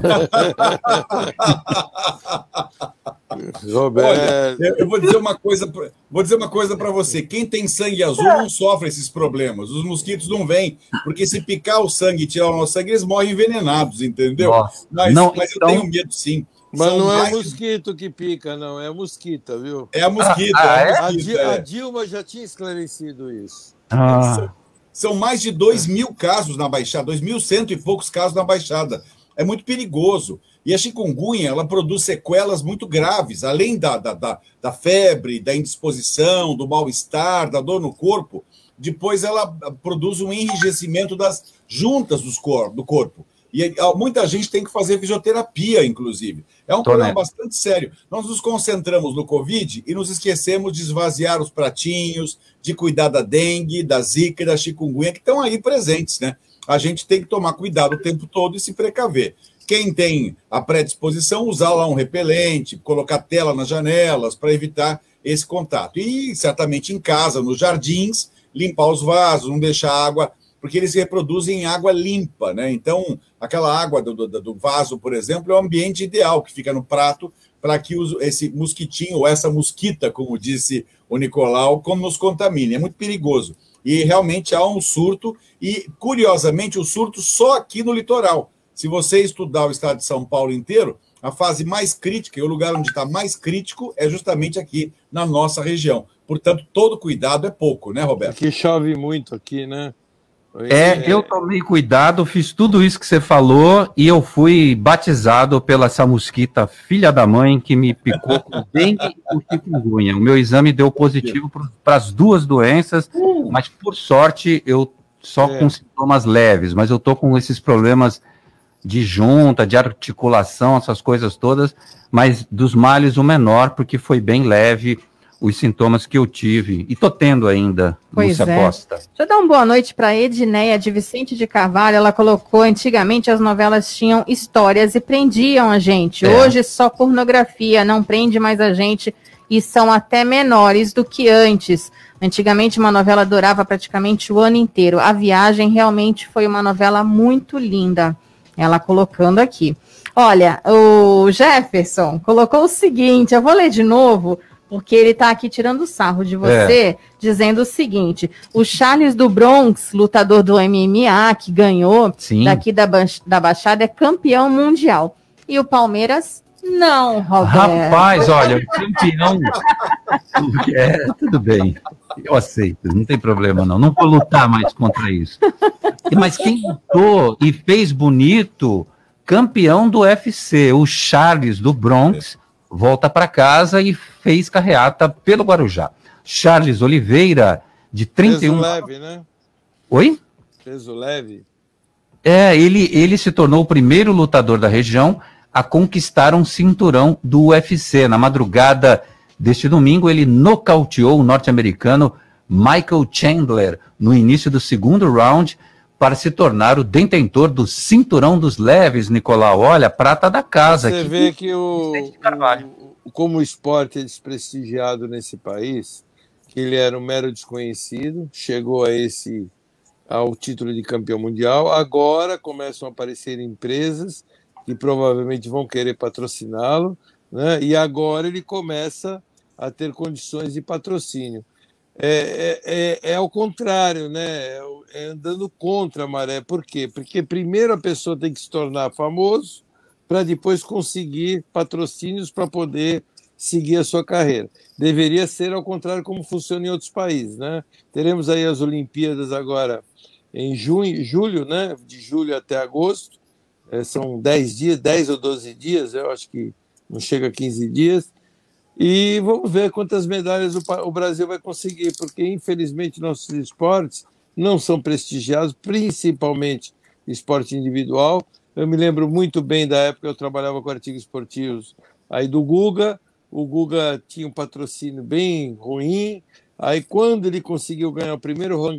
Olha, eu, vou dizer uma coisa, vou dizer uma coisa para você. Quem tem sangue azul não sofre esses problemas. Os mosquitos não vêm, porque se picar o sangue e tirar o nosso sangue, eles morrem envenenados, entendeu? Nossa. Mas, Não, mas então- eu tenho medo, sim. Mas São não é mais mosquito que pica, não, é a mosquita, viu? É a mosquita, Ah, é é? a A, mosquita, a é. Dilma já tinha esclarecido isso. Ah, São mais de 2 mil casos na Baixada, 2.100 e poucos casos na Baixada. É muito perigoso. E a chikungunya, ela produz sequelas muito graves, além da, da, da, da febre, da indisposição, do mal-estar, da dor no corpo. Depois ela produz um enrijecimento das juntas dos cor do corpo. E muita gente tem que fazer fisioterapia, inclusive. É um Tô problema nessa. bastante sério. Nós nos concentramos no Covid e nos esquecemos de esvaziar os pratinhos, de cuidar da dengue, da zika e da chikungunya, que estão aí presentes, né? A gente tem que tomar cuidado o tempo todo e se precaver. Quem tem a predisposição, usar lá um repelente, colocar tela nas janelas para evitar esse contato. E certamente em casa, nos jardins, limpar os vasos, não deixar água, porque eles reproduzem em água limpa, né? Então, aquela água do, do, do vaso, por exemplo, é o ambiente ideal que fica no prato para que os- esse mosquitinho ou essa mosquita, como disse o Nicolau, como nos contamine. É muito perigoso. E realmente há um surto, e curiosamente, o surto só aqui no litoral. Se você estudar o estado de São Paulo inteiro, a fase mais crítica, e o lugar onde está mais crítico, é justamente aqui na nossa região. Portanto, todo cuidado é pouco, né, Roberto? Aqui chove muito aqui, né? É, eu tomei cuidado, fiz tudo isso que você falou e eu fui batizado pela essa mosquita filha da mãe que me picou com *laughs* dengue e com chikungunya. O meu exame deu positivo para as duas doenças, mas por sorte eu só É. com sintomas leves, mas eu tô com esses problemas de junta, de articulação, essas coisas todas, mas dos males o menor, porque foi bem leve os sintomas que eu tive e tô tendo ainda, Pois Lúcia é. Costa. Deixa eu dar uma boa noite para Edneia de Vicente de Carvalho. Ela colocou: antigamente as novelas tinham histórias e prendiam a gente. É. Hoje só pornografia, não prende mais a gente e são até menores do que antes. Antigamente uma novela durava praticamente o ano inteiro. A Viagem realmente foi uma novela muito linda. Ela colocando aqui. Olha, o Jefferson colocou o seguinte: eu vou ler de novo, porque ele está aqui tirando sarro de você, dizendo o seguinte: o Charles do Bronx, lutador do MMA, que ganhou Sim. daqui da, Ba- da Baixada, é campeão mundial. E o Palmeiras, não, Roberto. Rapaz, olha, o campeão. *laughs* É, tudo bem. Eu aceito, não tem problema não. Não vou lutar mais contra isso. Mas quem lutou e fez bonito, campeão do UFC, o Charles do Bronx, volta para casa e fez carreata pelo Guarujá. Charles Oliveira, de 31 Peso leve, né? Oi? Peso leve. É, ele, ele se tornou o primeiro lutador da região a conquistar um cinturão do UFC. Na madrugada deste domingo, ele nocauteou o norte-americano Michael Chandler no início do segundo round para se tornar o detentor do cinturão dos leves, Nicolau. Olha, prata da casa. Você aqui. vê que o, o- como o esporte é desprestigiado nesse país, que ele era um mero desconhecido, chegou a esse ao título de campeão mundial. Agora começam a aparecer empresas que provavelmente vão querer patrociná-lo, né? E agora ele começa a ter condições de patrocínio. É, é, é, é ao contrário, né? É, é andando contra a maré. Por quê? Porque primeiro a pessoa tem que se tornar famoso para depois conseguir patrocínios para poder seguir a sua carreira. Deveria ser ao contrário como funciona em outros países, né? Teremos aí as Olimpíadas agora em junho, julho, né? De julho até agosto. É, são 10 dias, 10 ou 12 dias, eu acho que não chega a 15 dias. E vamos ver quantas medalhas o, Brasil vai conseguir, porque infelizmente nossos esportes não são prestigiados, principalmente esporte individual. Eu me lembro muito bem da época que eu trabalhava com artigos esportivos aí do Guga. O Guga tinha um patrocínio bem ruim. Aí quando ele conseguiu ganhar o primeiro Roland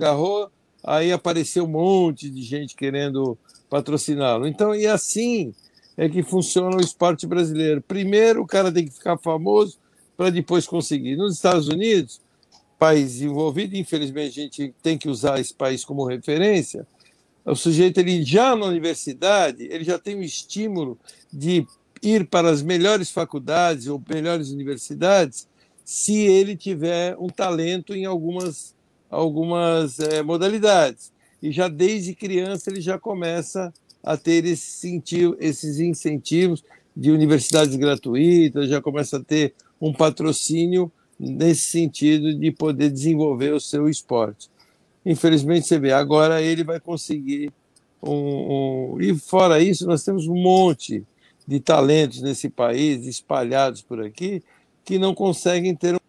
aí apareceu um monte de gente querendo patrociná-lo. Então, e assim é que funciona o esporte brasileiro. Primeiro o cara tem que ficar famoso para depois conseguir. Nos Estados Unidos, país desenvolvido, infelizmente a gente tem que usar esse país como referência. O sujeito ele já na universidade, ele já tem o estímulo de ir para as melhores faculdades ou melhores universidades, se ele tiver um talento em algumas algumas eh, modalidades. E já desde criança ele já começa a ter esse esses incentivos de universidades gratuitas, já começa a ter um patrocínio nesse sentido de poder desenvolver o seu esporte. Infelizmente, você vê, agora ele vai conseguir um, um- E fora isso, nós temos um monte de talentos nesse país, espalhados por aqui, que não conseguem ter um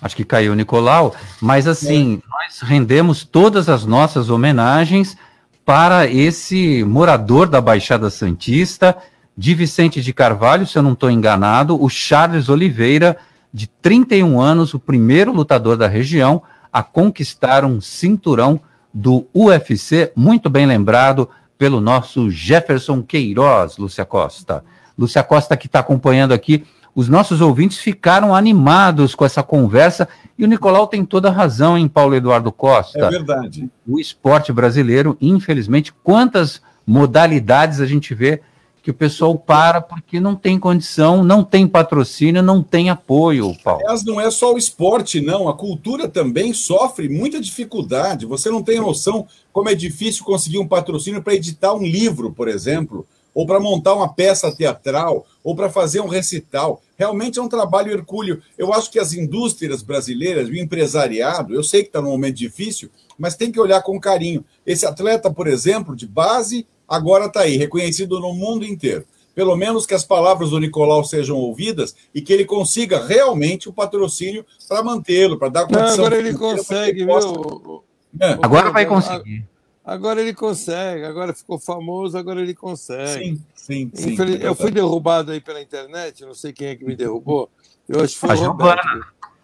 Acho que caiu o Nicolau, mas assim, nós rendemos todas as nossas homenagens para esse morador da Baixada Santista, de Vicente de Carvalho, se eu não estou enganado, o Charles Oliveira, de 31 anos, o primeiro lutador da região a conquistar um cinturão do UFC, muito bem lembrado pelo nosso Jefferson Queiroz, Lúcia Costa. Lúcia Costa que está acompanhando aqui os nossos ouvintes ficaram animados com essa conversa e o Nicolau tem toda a razão em Paulo Eduardo Costa. É verdade. O esporte brasileiro, infelizmente, quantas modalidades a gente vê que o pessoal para porque não tem condição, não tem patrocínio, não tem apoio, Paulo. Aliás, não é só o esporte, não. A cultura também sofre muita dificuldade. Você não tem noção como é difícil conseguir um patrocínio para editar um livro, por exemplo, ou para montar uma peça teatral, ou para fazer um recital. Realmente é um trabalho hercúleo. Eu acho que as indústrias brasileiras, o empresariado, eu sei que está num momento difícil, mas tem que olhar com carinho. Esse atleta, por exemplo, de base, agora está aí, reconhecido no mundo inteiro. Pelo menos que as palavras do Nicolau sejam ouvidas e que ele consiga realmente o patrocínio para mantê-lo, para dar Não, condição. agora ele consegue, ele possa- viu? É. Agora vai conseguir. Agora ele consegue, agora ficou famoso, agora ele consegue. Sim, sim, sim. Infeliz- é eu fui derrubado aí pela internet, não sei quem é que me derrubou. Eu acho que foi A. Giovana.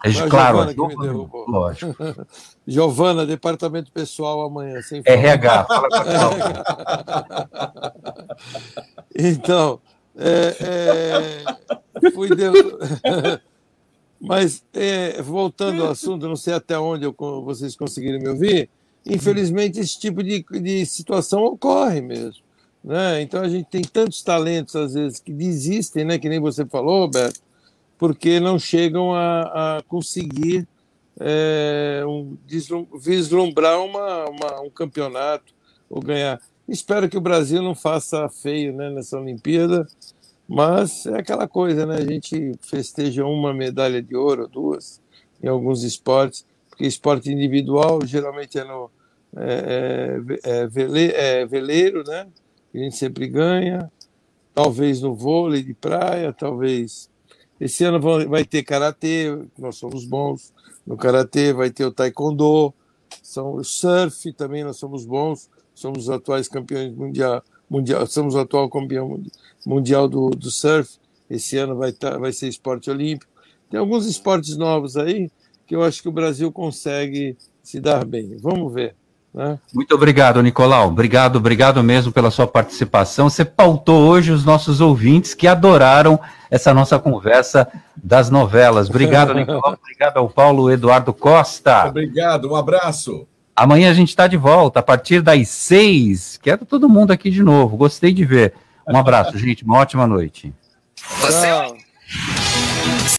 É, a claro, Giovana a que me derrubou. lógico. *laughs* Giovana, departamento pessoal amanhã, sem RH, fala com *laughs* Então, é, é, fui de- *laughs* Mas, é, voltando ao assunto, não sei até onde eu vocês conseguiram me ouvir, infelizmente esse tipo de, de situação ocorre mesmo. Né? Então a gente tem tantos talentos, às vezes, que desistem, né? que nem você falou, Roberto, porque não chegam a, a conseguir é, um, vislumbrar uma, uma- um campeonato ou ganhar. Espero que o Brasil não faça feio né, nessa Olimpíada, mas é aquela coisa, né? A gente festeja uma medalha de ouro, duas, em alguns esportes, porque esporte individual geralmente é no é, é, é vele- é veleiro, né? A gente sempre ganha, talvez no vôlei de praia, talvez. Esse ano vai ter karatê, nós somos bons no karatê, vai ter o taekwondo, são o surf também nós somos bons, somos os atuais campeões mundial, mundial somos o atual campeão mundi- mundial do, do surf. Esse ano vai tá, vai ser esporte olímpico. Tem alguns esportes novos aí que eu acho que o Brasil consegue se dar bem. Vamos ver. Né? Muito obrigado, Nicolau. Obrigado, obrigado mesmo pela sua participação. Você pautou hoje os nossos ouvintes que adoraram essa nossa conversa das novelas. Obrigado, Nicolau. *laughs* Obrigado ao Paulo Eduardo Costa. Obrigado, um abraço. Amanhã a gente está de volta a partir das seis. Quero todo mundo aqui de novo. Gostei de ver. Um abraço, *laughs* gente. Uma ótima noite. Você, Tchau.